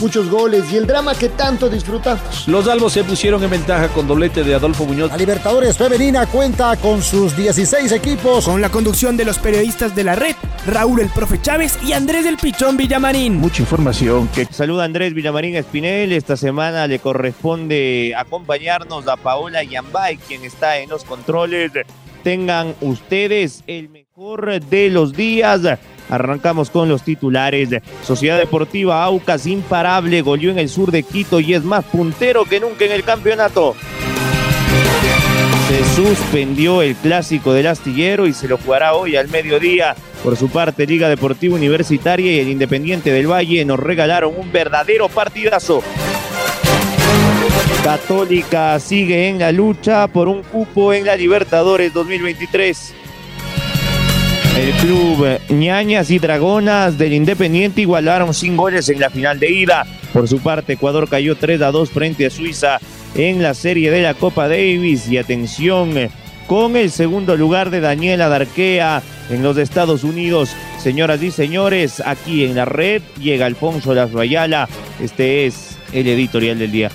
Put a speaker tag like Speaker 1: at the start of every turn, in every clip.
Speaker 1: muchos goles y el drama que tanto disfrutamos.
Speaker 2: Los albos se pusieron en ventaja con doblete de Adolfo Muñoz.
Speaker 3: La Libertadores Femenina cuenta con sus 16 equipos.
Speaker 4: Con la conducción de los periodistas de la red, Raúl el Profe Chávez y Andrés del Pichón Villamarín.
Speaker 5: Mucha información que...
Speaker 6: Saluda Andrés Villamarín Espinel. Esta semana le corresponde acompañarnos a Paola Yambay, quien está en los controles. Tengan ustedes el mejor de los días. Arrancamos con los titulares. Sociedad Deportiva Aucas imparable, goleó en el sur de Quito y es más puntero que nunca en el campeonato. Se suspendió el clásico del astillero y se lo jugará hoy al mediodía. Por su parte, Liga Deportiva Universitaria y el Independiente del Valle nos regalaron un verdadero partidazo. Católica sigue en la lucha por un cupo en la Libertadores 2023. El club Ñañas y Dragonas del Independiente igualaron sin goles en la final de ida. Por su parte, Ecuador cayó 3 a 2 frente a Suiza en la serie de la Copa Davis. Y atención, con el segundo lugar de Daniela Darquea en los Estados Unidos. Señoras y señores, aquí en la red llega Alfonso Las Rayala. Este es el editorial del día.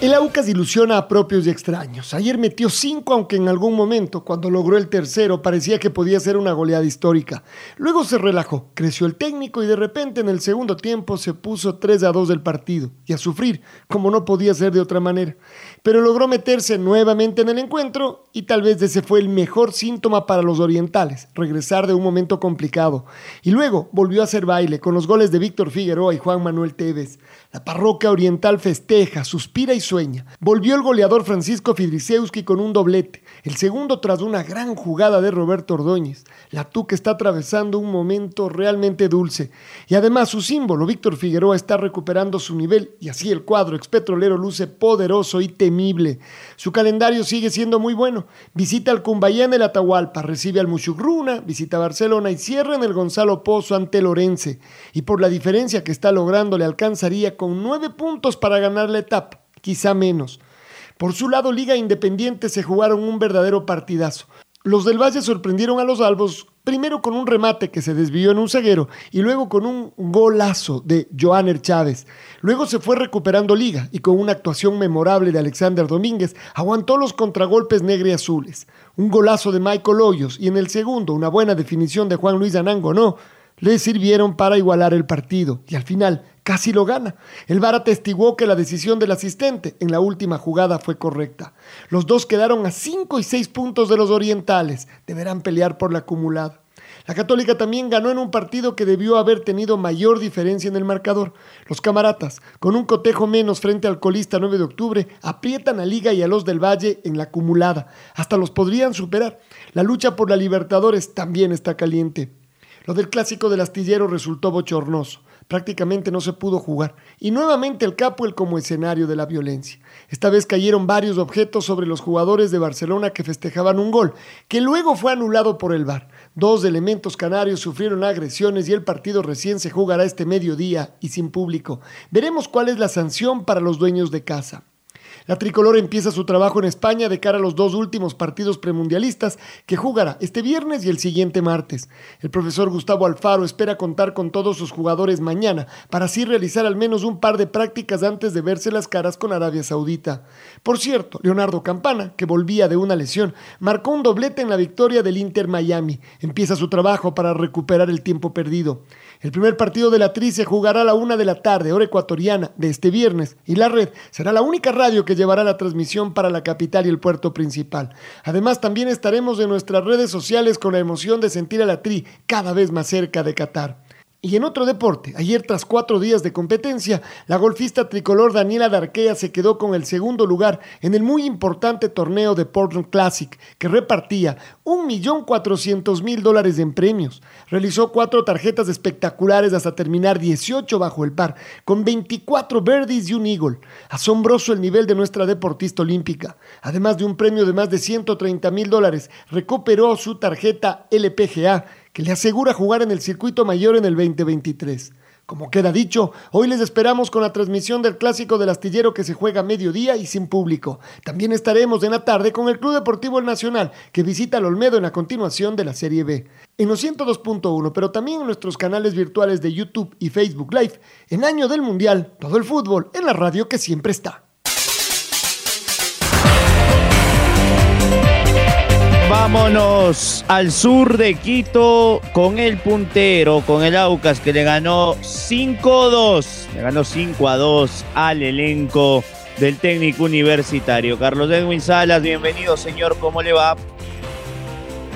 Speaker 1: El Aucas ilusiona a propios y extraños. Ayer metió cinco, aunque en algún momento, cuando logró el tercero, parecía que podía ser una goleada histórica. Luego se relajó, creció el técnico y de repente en el segundo tiempo se puso 3 a 2 del partido y a sufrir, como no podía ser de otra manera. Pero logró meterse nuevamente en el encuentro y tal vez ese fue el mejor síntoma para los orientales, regresar de un momento complicado. Y luego volvió a hacer baile con los goles de Víctor Figueroa y Juan Manuel Tevez. La parroquia oriental festeja, suspira y sueña. Volvió el goleador Francisco Fidrisewski con un doblete, el segundo tras una gran jugada de Roberto Ordóñez. La Tuca está atravesando un momento realmente dulce. Y además su símbolo, Víctor Figueroa, está recuperando su nivel y así el cuadro expetrolero luce poderoso y temible. Su calendario sigue siendo muy bueno. Visita al Cumbayá en el Atahualpa, recibe al Muchugruna, visita Barcelona y cierra en el Gonzalo Pozo ante Lorense. Y por la diferencia que está logrando le alcanzaría con nueve puntos para ganar la etapa, quizá menos. Por su lado, Liga Independiente se jugaron un verdadero partidazo. Los del Valle sorprendieron a los albos primero con un remate que se desvió en un ceguero y luego con un golazo de Joaner Chávez. Luego se fue recuperando liga y con una actuación memorable de Alexander Domínguez aguantó los contragolpes negros y azules. Un golazo de Michael Hoyos y en el segundo una buena definición de Juan Luis Anango no le sirvieron para igualar el partido y al final casi lo gana. El VAR atestiguó que la decisión del asistente en la última jugada fue correcta. Los dos quedaron a 5 y 6 puntos de los orientales. Deberán pelear por la acumulada. La Católica también ganó en un partido que debió haber tenido mayor diferencia en el marcador. Los camaratas, con un cotejo menos frente al colista 9 de octubre, aprietan a Liga y a los del Valle en la acumulada. Hasta los podrían superar. La lucha por la Libertadores también está caliente. Lo del clásico del astillero resultó bochornoso. Prácticamente no se pudo jugar. Y nuevamente el el como escenario de la violencia. Esta vez cayeron varios objetos sobre los jugadores de Barcelona que festejaban un gol, que luego fue anulado por el VAR. Dos elementos canarios sufrieron agresiones y el partido recién se jugará este mediodía y sin público. Veremos cuál es la sanción para los dueños de casa. La tricolor empieza su trabajo en España de cara a los dos últimos partidos premundialistas que jugará este viernes y el siguiente martes. El profesor Gustavo Alfaro espera contar con todos sus jugadores mañana para así realizar al menos un par de prácticas antes de verse las caras con Arabia Saudita. Por cierto, Leonardo Campana, que volvía de una lesión, marcó un doblete en la victoria del Inter Miami. Empieza su trabajo para recuperar el tiempo perdido. El primer partido de la Tri se jugará a la una de la tarde, hora ecuatoriana, de este viernes, y la red será la única radio que llevará la transmisión para la capital y el puerto principal. Además, también estaremos en nuestras redes sociales con la emoción de sentir a la Tri cada vez más cerca de Qatar. Y en otro deporte, ayer tras cuatro días de competencia, la golfista tricolor Daniela Darquea se quedó con el segundo lugar en el muy importante torneo de Portland Classic, que repartía 1.400.000 dólares en premios. Realizó cuatro tarjetas espectaculares hasta terminar 18 bajo el par, con 24 birdies y un eagle. Asombroso el nivel de nuestra deportista olímpica. Además de un premio de más de 130 mil dólares, recuperó su tarjeta LPGA que le asegura jugar en el circuito mayor en el 2023. Como queda dicho, hoy les esperamos con la transmisión del clásico del astillero que se juega a mediodía y sin público. También estaremos en la tarde con el Club Deportivo El Nacional, que visita al Olmedo en la continuación de la Serie B. En los 102.1, pero también en nuestros canales virtuales de YouTube y Facebook Live, en año del Mundial, todo el fútbol en la radio que siempre está.
Speaker 6: Vámonos al sur de Quito con el puntero, con el Aucas que le ganó 5-2, le ganó 5-2 al elenco del técnico universitario. Carlos Edwin Salas, bienvenido señor, ¿cómo le va?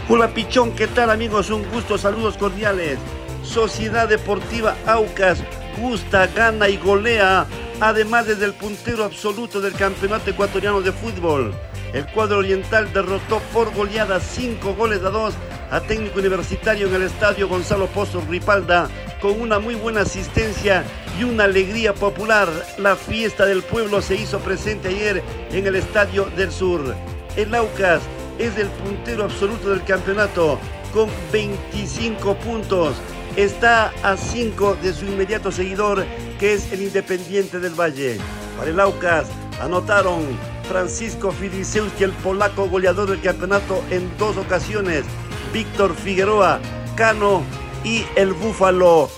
Speaker 5: Hola Pichón, ¿qué tal amigos? Un gusto, saludos cordiales. Sociedad Deportiva Aucas gusta, gana y golea, además desde el puntero absoluto del Campeonato Ecuatoriano de Fútbol. El cuadro oriental derrotó por goleada 5 goles a 2 a técnico universitario en el estadio Gonzalo Pozo Ripalda con una muy buena asistencia y una alegría popular. La fiesta del pueblo se hizo presente ayer en el estadio del sur. El Aucas es el puntero absoluto del campeonato con 25 puntos. Está a 5 de su inmediato seguidor que es el Independiente del Valle. Para el Aucas anotaron Francisco Fidisewski, el polaco goleador del campeonato en dos ocasiones, Víctor Figueroa, Cano y el Búfalo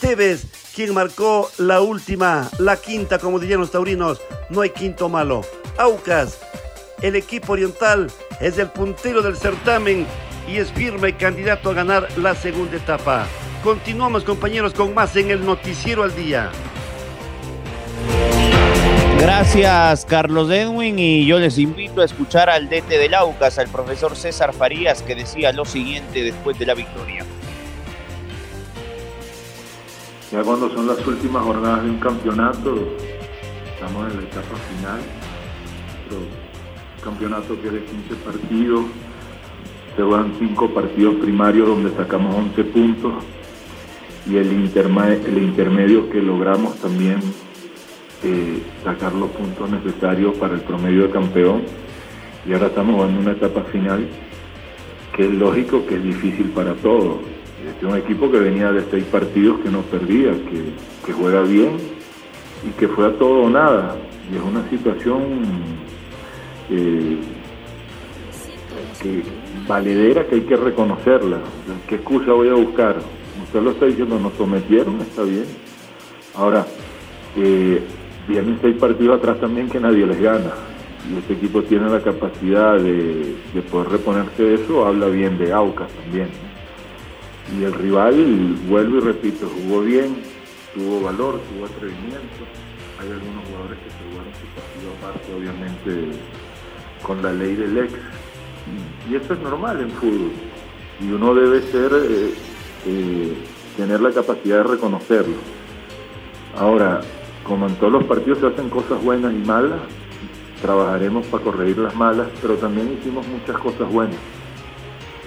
Speaker 5: Tevez, quien marcó la última, la quinta, como dirían los taurinos, no hay quinto malo. Aucas, el equipo oriental, es el puntero del certamen y es firme candidato a ganar la segunda etapa. Continuamos compañeros con más en el Noticiero al Día.
Speaker 6: Gracias, Carlos Edwin. Y yo les invito a escuchar al DT del Aucas, al profesor César Farías, que decía lo siguiente después de la victoria.
Speaker 7: Ya cuando son las últimas jornadas de un campeonato, estamos en la etapa final. un campeonato que es de 15 partidos, se juegan 5 partidos primarios donde sacamos 11 puntos y el, el intermedio que logramos también eh, sacar los puntos necesarios para el promedio de campeón. Y ahora estamos en una etapa final que es lógico que es difícil para todos. Es un equipo que venía de seis partidos que no perdía, que, juega bien y que fue a todo o nada. Y es una situación eh, que, valedera que hay que reconocerla. ¿Qué excusa voy a buscar? Usted lo está diciendo, nos sometieron, está bien. Ahora, eh, vienen seis partidos atrás también que nadie les gana. Y este equipo tiene la capacidad de, poder reponerse de eso, habla bien de Aucas también. Y el rival, vuelvo y repito, jugó bien, tuvo valor, tuvo atrevimiento. Hay algunos jugadores que se jugaron su partido aparte, obviamente, con la ley del ex. Y, eso es normal en fútbol. Y uno debe ser, eh, eh, tener la capacidad de reconocerlo. Ahora, como en todos los partidos se hacen cosas buenas y malas, trabajaremos para corregir las malas, pero también hicimos muchas cosas buenas.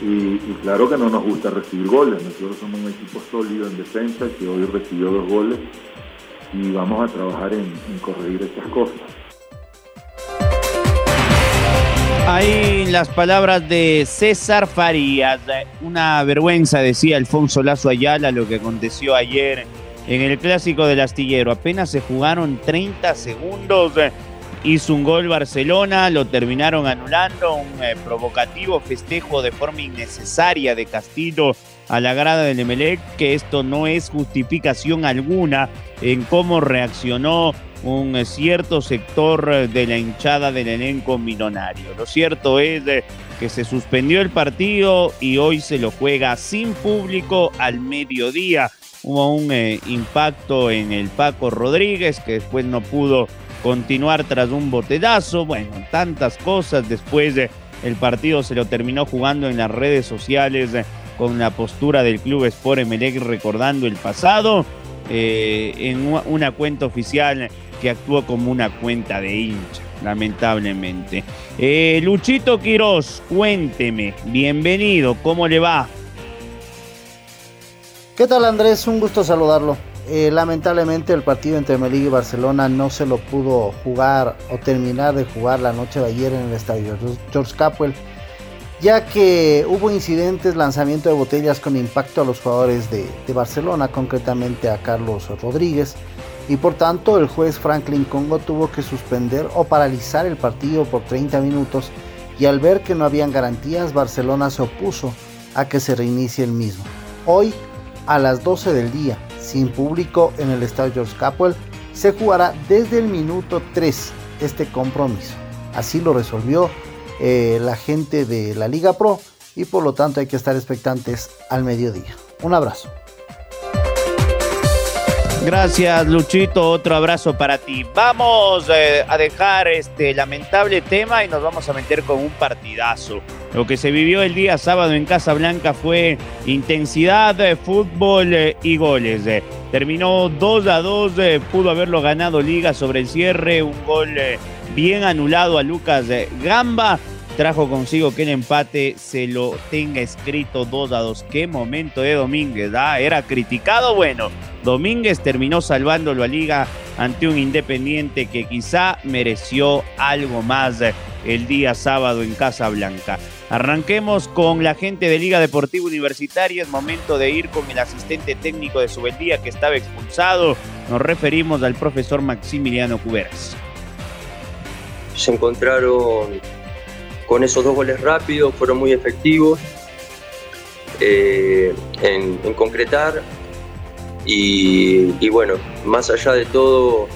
Speaker 7: Y, claro que no nos gusta recibir goles, nosotros somos un equipo sólido en defensa que hoy recibió dos goles y vamos a trabajar en, corregir estas cosas.
Speaker 6: Ahí las palabras de César Farías. Una vergüenza, decía Alfonso Lazo Ayala, lo que aconteció ayer en el clásico del astillero. Apenas se jugaron 30 segundos. Hizo un gol Barcelona, lo terminaron anulando, un eh, provocativo festejo de forma innecesaria de Castillo a la grada del Emelec, que esto no es justificación alguna en cómo reaccionó un eh, cierto sector de la hinchada del elenco millonario. Lo cierto es eh, que se suspendió el partido y hoy se lo juega sin público al mediodía. Hubo un eh, impacto en el Paco Rodríguez que después no pudo continuar tras un botedazo, bueno, tantas cosas, después de el partido se lo terminó jugando en las redes sociales eh, con la postura del club Sport Emelec recordando el pasado, eh, en una cuenta oficial que actuó como una cuenta de hincha, lamentablemente. Luchito Quiroz, cuénteme, bienvenido, ¿cómo le va?
Speaker 8: ¿Qué tal Andrés? Un gusto saludarlo. Eh, lamentablemente el partido entre Melilla y Barcelona no se lo pudo jugar o terminar de jugar la noche de ayer en el estadio George Capwell. Ya que hubo incidentes, lanzamiento de botellas con impacto a los jugadores de, Barcelona, concretamente a Carlos Rodríguez, y por tanto el juez Franklin Congo tuvo que suspender o paralizar el partido por 30 minutos y al ver que no habían garantías, Barcelona se opuso a que se reinicie el mismo. Hoy, a las 12 del día, sin público en el estadio George Capwell, se jugará desde el minuto 3 este compromiso. Así lo resolvió eh, la gente de la Liga Pro y por lo tanto hay que estar expectantes al mediodía. Un abrazo.
Speaker 6: Gracias, Luchito. Otro abrazo para ti. Vamos eh, a dejar este lamentable tema y nos vamos a meter con un partidazo. Lo que se vivió el día sábado en Casa Blanca fue intensidad, de fútbol eh, y goles. Terminó 2 a 2, pudo haberlo ganado Liga sobre el cierre, un gol bien anulado a Lucas Gamba trajo consigo que el empate se lo tenga escrito 2 a 2. Qué momento de Domínguez, ¿ah? Era criticado, bueno. Domínguez terminó salvándolo a Liga ante un Independiente que quizá mereció algo más el día sábado en Casa Blanca. Arranquemos con la gente de Liga Deportiva Universitaria. Es momento de ir con el asistente técnico de Subeldía que estaba expulsado. Nos referimos al profesor Maximiliano Cuberas.
Speaker 9: Se encontraron con esos dos goles rápidos, fueron muy efectivos eh, en, concretar. Y, bueno, más allá de todo,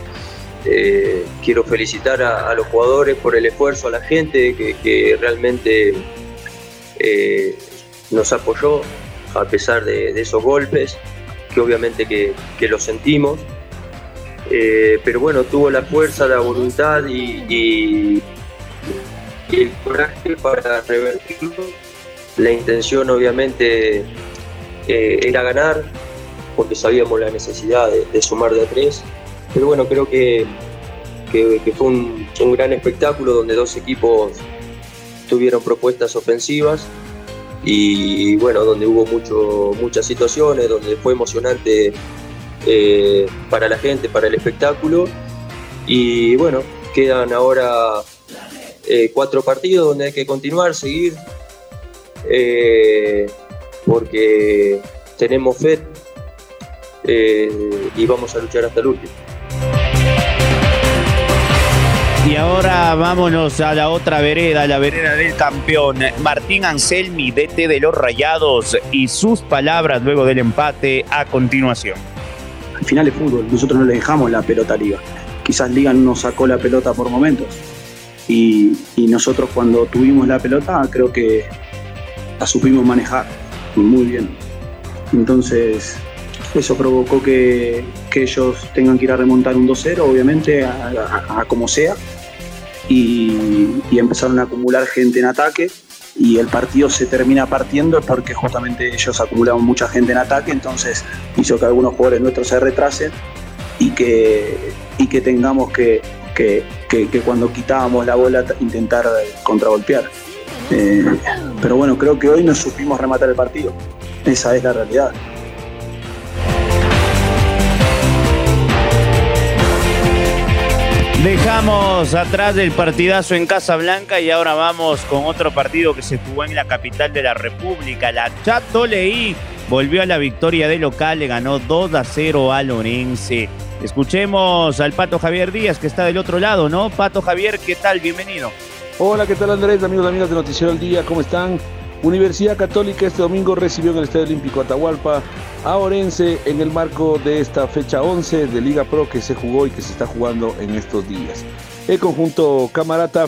Speaker 9: eh, quiero felicitar a, los jugadores por el esfuerzo, a la gente que, realmente eh, nos apoyó a pesar de, esos golpes, que obviamente que, que lo sentimos. Pero bueno, tuvo la fuerza, la voluntad y, y el coraje para revertirlo. La intención obviamente eh, era ganar, porque sabíamos la necesidad de, sumar de tres. Pero bueno, creo que, fue un, gran espectáculo donde dos equipos tuvieron propuestas ofensivas y bueno, donde hubo mucho, muchas situaciones, donde fue emocionante eh, para la gente, para el espectáculo. Y bueno, quedan ahora eh, cuatro partidos donde hay que continuar, seguir, eh, porque tenemos fe y vamos a luchar hasta el último.
Speaker 6: Y ahora vámonos a la otra vereda, la vereda del campeón. Martín Anselmi, DT de los Rayados, y sus palabras luego del empate a continuación.
Speaker 10: Al final es fútbol, nosotros no le dejamos la pelota a Liga. Quizás Liga no sacó la pelota por momentos, y, nosotros cuando tuvimos la pelota creo que la supimos manejar muy bien. Entonces eso provocó que, ellos tengan que ir a remontar un 2-0, obviamente, a, como sea, y, empezaron a acumular gente en ataque y el partido se termina partiendo porque justamente ellos acumulaban mucha gente en ataque, entonces hizo que algunos jugadores nuestros se retrasen y que, y que tengamos que, que, cuando quitábamos la bola intentar contragolpear. Eh, pero bueno, creo que hoy no supimos rematar el partido. Esa es la realidad.
Speaker 6: Dejamos atrás el partidazo en Casa Blanca y ahora vamos con otro partido que se jugó en la capital de la República. La Chato Leí volvió a la victoria de local, le ganó 2 a 0 a Lorense. Escuchemos al Pato Javier Díaz, que está del otro lado, ¿no? Pato Javier, ¿qué tal? Bienvenido.
Speaker 2: Hola, ¿qué tal Andrés? Amigos y amigas de Noticiero del Día, ¿cómo están? Universidad Católica este domingo recibió en el Estadio Olímpico Atahualpa a Orense en el marco de esta fecha 11 de Liga Pro que se jugó y que se está jugando en estos días. El conjunto Camarata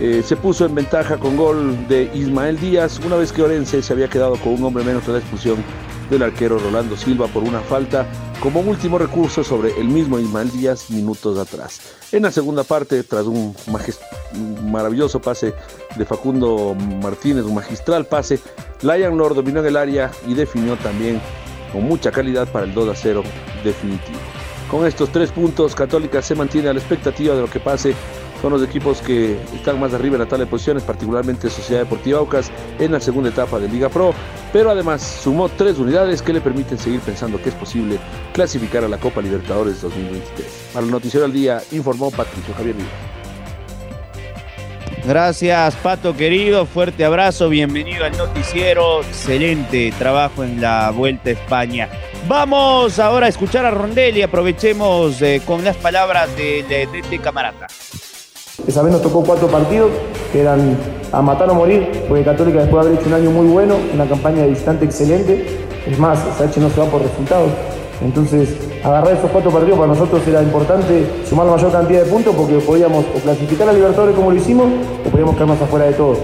Speaker 2: eh, se puso en ventaja con gol de Ismael Díaz una vez que Orense se había quedado con un hombre menos de la expulsión del arquero Rolando Silva por una falta como último recurso sobre el mismo Ismael Díaz minutos atrás. En la segunda parte, tras un, maravilloso pase de Facundo Martínez, un magistral pase, Lion Lord dominó en el área y definió también con mucha calidad para el 2 a 0 definitivo. Con estos tres puntos, Católica se mantiene a la expectativa de lo que pase son los equipos que están más arriba en la tabla de posiciones, particularmente Sociedad Deportiva Aucas en la segunda etapa de Liga Pro, pero además sumó tres unidades que le permiten seguir pensando que es posible clasificar a la Copa Libertadores 2023. Para el Noticiero al Día informó Patricio Javier Díaz.
Speaker 6: Gracias, Pato querido. Fuerte abrazo. Bienvenido al noticiero. Excelente trabajo en la Vuelta a España. Vamos ahora a escuchar a Rondelli. Aprovechemos eh, con las palabras de, de, de, de Camarata.
Speaker 11: Esa vez nos tocó cuatro partidos que eran a matar o morir, porque Católica después de haber hecho un año muy bueno, una campaña de distante excelente, es más, Sache no se va por resultados. Entonces, agarrar esos cuatro partidos para nosotros era importante sumar la mayor cantidad de puntos porque podíamos o clasificar a Libertadores como lo hicimos o podíamos quedarnos afuera de todo.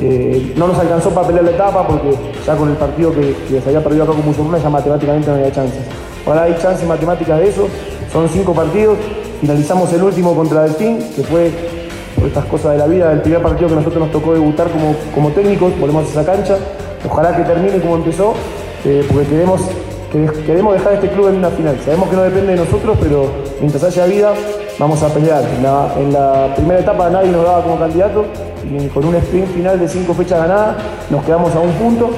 Speaker 11: Eh, no nos alcanzó para pelear la etapa porque ya con el partido que, que se había perdido acá con Musulmana ya matemáticamente no había chances. Ahora hay chances matemáticas de eso, son cinco partidos, finalizamos el último contra Delfín, que fue estas cosas de la vida, el primer partido que nosotros nos tocó debutar como, como técnicos, volvemos a esa cancha, ojalá que termine como empezó, eh, porque queremos, que, queremos dejar este club en una final. Sabemos que no depende de nosotros, pero mientras haya vida vamos a pelear. En la, en la primera etapa nadie nos daba como candidato y con un sprint final de cinco fechas ganadas nos quedamos a un punto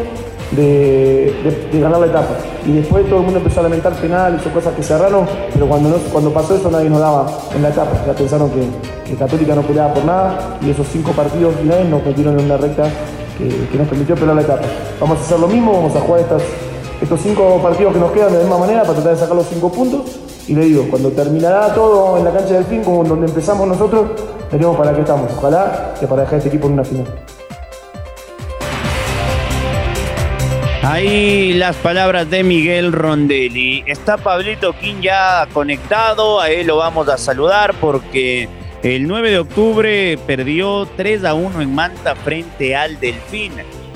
Speaker 11: de, ganar la etapa. Y después todo el mundo empezó a lamentar penales o cosas que cerraron, pero cuando, cuando pasó eso nadie nos daba en la etapa. Ya pensaron que, Católica no peleaba por nada y esos cinco partidos finales nos metieron en una recta que, nos permitió pelear la etapa. Vamos a hacer lo mismo, vamos a jugar estas, estos cinco partidos que nos quedan de la misma manera para tratar de sacar los cinco puntos. Y le digo, cuando terminará todo en la cancha del fin, como donde empezamos nosotros, tenemos para qué estamos. Ojalá que para dejar este equipo en una final.
Speaker 6: Ahí las palabras de Miguel Rondelli. Está Pablito King ya conectado, a él lo vamos a saludar porque el 9 de octubre perdió 3 a 1 en Manta frente al Delfín.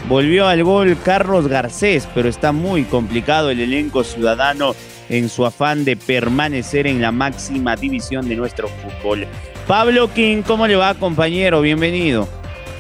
Speaker 6: Volvió al gol Carlos Garcés, pero está muy complicado el elenco ciudadano en su afán de permanecer en la máxima división de nuestro fútbol. Pablo King, ¿cómo le va compañero? Bienvenido.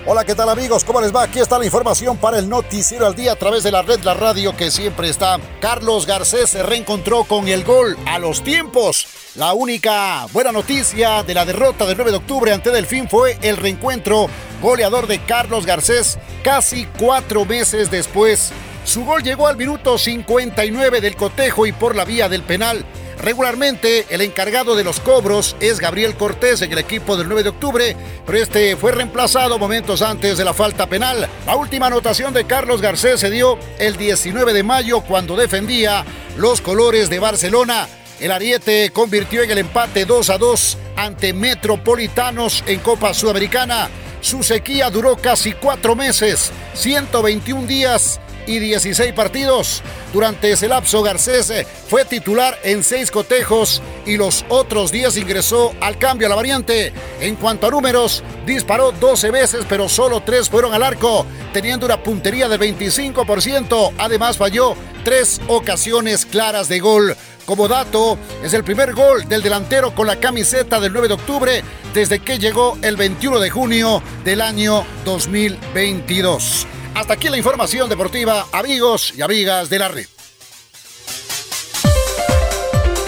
Speaker 3: Hola, ¿qué tal amigos? ¿Cómo les va? Aquí está la información para el Noticiero al Día a través de la red La Radio que siempre está. Carlos Garcés se reencontró con el gol a los tiempos. La única buena noticia de la derrota del 9 de octubre ante Delfín fue el reencuentro goleador de Carlos Garcés casi cuatro meses después. Su gol llegó al minuto 59 del cotejo y por la vía del penal. Regularmente el encargado de los cobros es Gabriel Cortés en el equipo del 9 de octubre, pero este fue reemplazado momentos antes de la falta penal. La última anotación de Carlos Garcés se dio el 19 de mayo cuando defendía los colores de Barcelona. El Ariete convirtió en el empate 2 a 2 ante Metropolitanos en Copa Sudamericana. Su sequía duró casi cuatro meses, 121 días y 16 partidos. Durante ese lapso, Garcés fue titular en seis cotejos y los otros 10 ingresó al cambio a la variante. En cuanto a números, disparó 12 veces, pero solo 3 fueron al arco, teniendo una puntería del 25%. Además, falló tres ocasiones claras de gol. Como dato, es el primer gol del delantero con la camiseta del 9 de octubre desde que llegó el 21 de junio del año 2022. Hasta aquí la información deportiva, amigos y amigas de la red.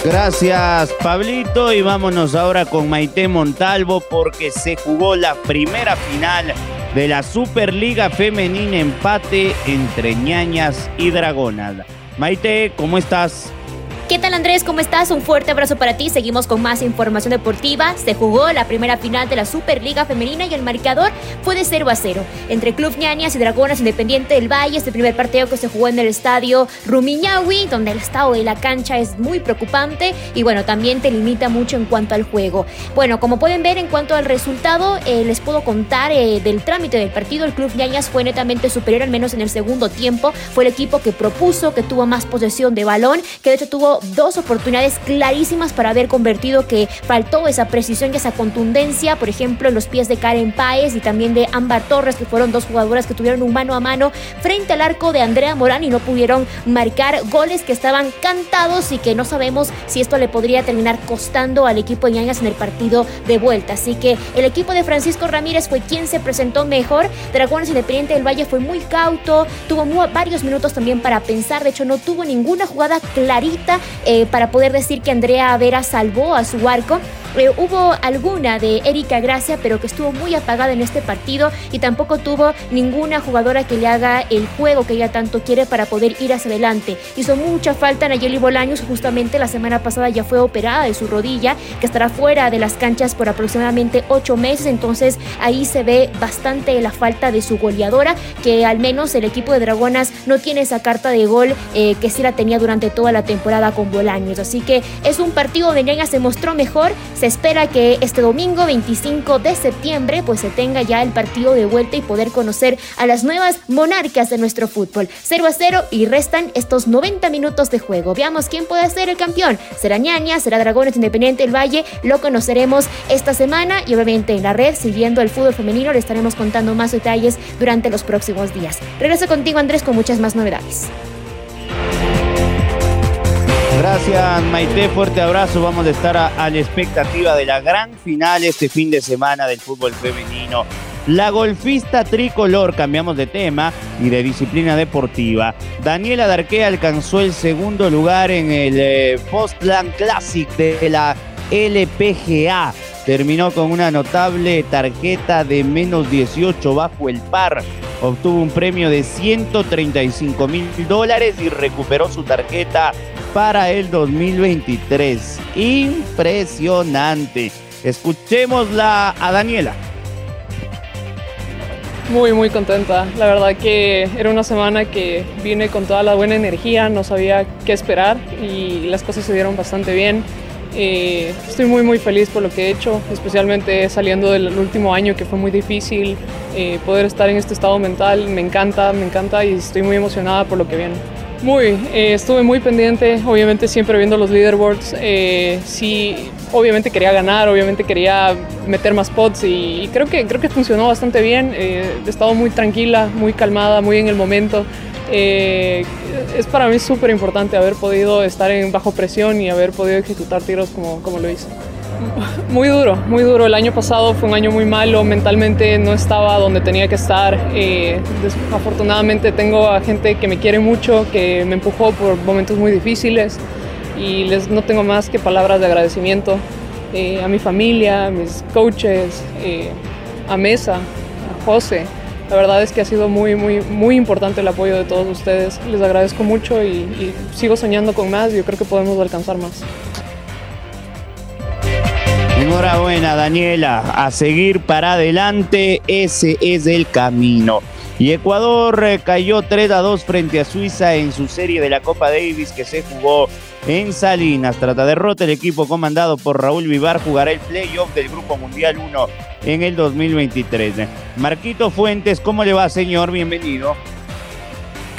Speaker 6: Gracias, Pablito. Y vámonos ahora con Maite Montalvo porque se jugó la primera final de la Superliga Femenina empate entre ñañas y dragonas. Maite, ¿cómo estás?
Speaker 12: ¿Qué tal Andrés? ¿Cómo estás? Un fuerte abrazo para ti. Seguimos con más información deportiva. Se jugó la primera final de la Superliga Femenina y el marcador fue de 0 a 0 entre Club Ñañas y Dragonas Independiente del Valle. Este primer partido que se jugó en el estadio Rumiñahui, donde el estado de la cancha es muy preocupante y bueno, también te limita mucho en cuanto al juego. Bueno, como pueden ver en cuanto al resultado, eh, les puedo contar eh, del trámite del partido. El Club Ñañas fue netamente superior, al menos en el segundo tiempo. Fue el equipo que propuso, que tuvo más posesión de balón, que de hecho tuvo dos oportunidades clarísimas para haber convertido que faltó esa precisión y esa contundencia, por ejemplo, en los pies de Karen Páez y también de Ámbar Torres, que fueron dos jugadoras que tuvieron un mano a mano frente al arco de Andrea Morán y no pudieron marcar goles que estaban cantados y que no sabemos si esto le podría terminar costando al equipo de Ñañas en el partido de vuelta. Así que el equipo de Francisco Ramírez fue quien se presentó mejor. Dragones Independiente del Valle fue muy cauto, tuvo varios minutos también para pensar, de hecho no tuvo ninguna jugada clarita. Eh, para poder decir que Andrea Vera salvó a su arco. Eh, hubo alguna de Erika Gracia, pero que estuvo muy apagada en este partido y tampoco tuvo ninguna jugadora que le haga el juego que ella tanto quiere para poder ir hacia adelante. Hizo mucha falta Nayeli Bolaños, justamente la semana pasada ya fue operada de su rodilla, que estará fuera de las canchas por aproximadamente ocho meses, entonces ahí se ve bastante la falta de su goleadora, que al menos el equipo de Dragonas no tiene esa carta de gol eh, que sí la tenía durante toda la temporada con Bolaños. Así que es un partido donde Ñaña se mostró mejor. Se espera que este domingo 25 de septiembre pues se tenga ya el partido de vuelta y poder conocer a las nuevas monarcas de nuestro fútbol. 0 a 0 y restan estos 90 minutos de juego. Veamos quién puede ser el campeón. ¿Será Ñaña? ¿Será Dragones Independiente del Valle? Lo conoceremos esta semana y obviamente en la red, siguiendo el fútbol femenino, le estaremos contando más detalles durante los próximos días. Regreso contigo Andrés con muchas más novedades.
Speaker 6: Gracias Maite, fuerte abrazo. Vamos a estar a, la expectativa de la gran final este fin de semana del fútbol femenino. La golfista tricolor, cambiamos de tema y de disciplina deportiva. Daniela Darquea alcanzó el segundo lugar en el eh, Postland Classic de la LPGA. Terminó con una notable tarjeta de menos 18 bajo el par. Obtuvo un premio de 135 mil dólares y recuperó su tarjeta para el 2023. Impresionante. Escuchémosla a Daniela.
Speaker 13: Muy, muy contenta. La verdad que era una semana que vine con toda la buena energía, no sabía qué esperar y las cosas se dieron bastante bien. Eh, estoy muy, muy feliz por lo que he hecho, especialmente saliendo del último año que fue muy difícil. Eh, poder estar en este estado mental me encanta, me encanta y estoy muy emocionada por lo que viene. Muy, eh, estuve muy pendiente, obviamente siempre viendo los leaderboards. Eh, sí, obviamente quería ganar, obviamente quería meter más pots y, creo, que, creo que funcionó bastante bien. Eh, he estado muy tranquila, muy calmada, muy en el momento. Eh, es para mí súper importante haber podido estar en bajo presión y haber podido ejecutar tiros como, como lo hice. Muy duro, muy duro. El año pasado fue un año muy malo, mentalmente no estaba donde tenía que estar. Eh, afortunadamente tengo a gente que me quiere mucho, que me empujó por momentos muy difíciles y les, no tengo más que palabras de agradecimiento eh, a mi familia, a mis coaches, eh, a Mesa, a José. La verdad es que ha sido muy, muy, muy importante el apoyo de todos ustedes. Les agradezco mucho y, y sigo soñando con más. Yo creo que podemos alcanzar más.
Speaker 6: Enhorabuena, Daniela. A seguir para adelante, ese es el camino. Y Ecuador eh, cayó 3 a 2 frente a Suiza en su serie de la Copa Davis que se jugó en Salinas. Trata derrota, el equipo comandado por Raúl Vivar jugará el playoff del Grupo Mundial 1 en el 2023. Marquito Fuentes, ¿cómo le va, señor? Bienvenido.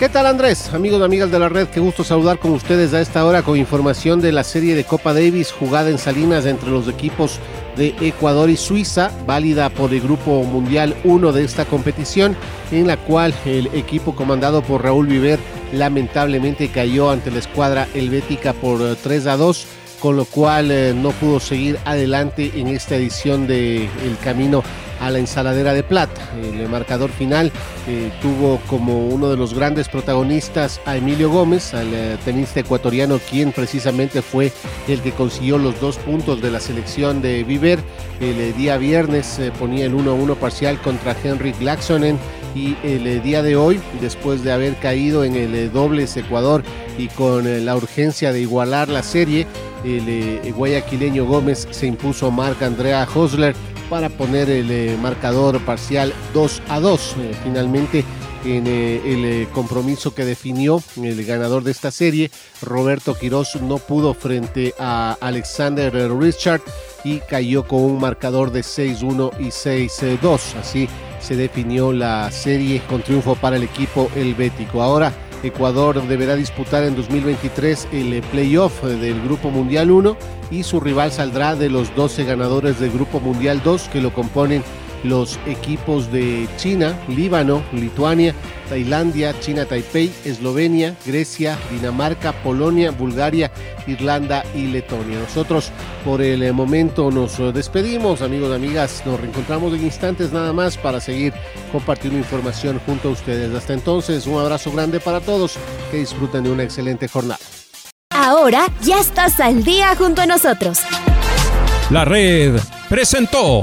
Speaker 14: ¿Qué tal Andrés? Amigos y amigas de la red, qué gusto saludar con ustedes a esta hora con información de la serie de Copa Davis jugada en Salinas entre los equipos de Ecuador y Suiza, válida por el Grupo Mundial 1 de esta competición, en la cual el equipo comandado por Raúl Viver lamentablemente cayó ante la escuadra helvética por 3 a 2 con lo cual eh, no pudo seguir adelante en esta edición de El Camino a la ensaladera de plata. El marcador final eh, tuvo como uno de los grandes protagonistas a Emilio Gómez, al eh, tenista ecuatoriano, quien precisamente fue el que consiguió los dos puntos de la selección de Viver. El eh, día viernes ponía el 1-1 parcial contra Henrik Laxonen y el día de hoy, después de haber caído en el dobles Ecuador y con la urgencia de igualar la serie, el guayaquileño Gómez se impuso a Marc Andrea Hosler para poner el eh, marcador parcial 2 a 2. Eh, finalmente, en eh, el compromiso que definió el ganador de esta serie, Roberto Quiroz no pudo frente a Alexander Richard y cayó con un marcador de 6-1 y 6-2. Así se definió la serie con triunfo para el equipo helvético. Ahora Ecuador deberá disputar en 2023 el playoff del Grupo Mundial 1 y su rival saldrá de los 12 ganadores del Grupo Mundial 2 que lo componen los equipos de China, Líbano, Lituania, Tailandia, China Taipei, Eslovenia, Grecia, Dinamarca, Polonia, Bulgaria, Irlanda y Letonia. Nosotros por el momento nos despedimos, amigos y amigas, nos reencontramos en instantes nada más para seguir compartiendo información junto a ustedes. Hasta entonces, un abrazo grande para todos, que disfruten de una excelente jornada.
Speaker 12: Ahora ya estás al día junto a nosotros.
Speaker 15: La red presentó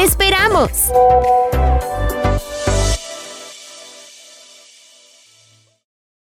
Speaker 12: ¡Te esperamos!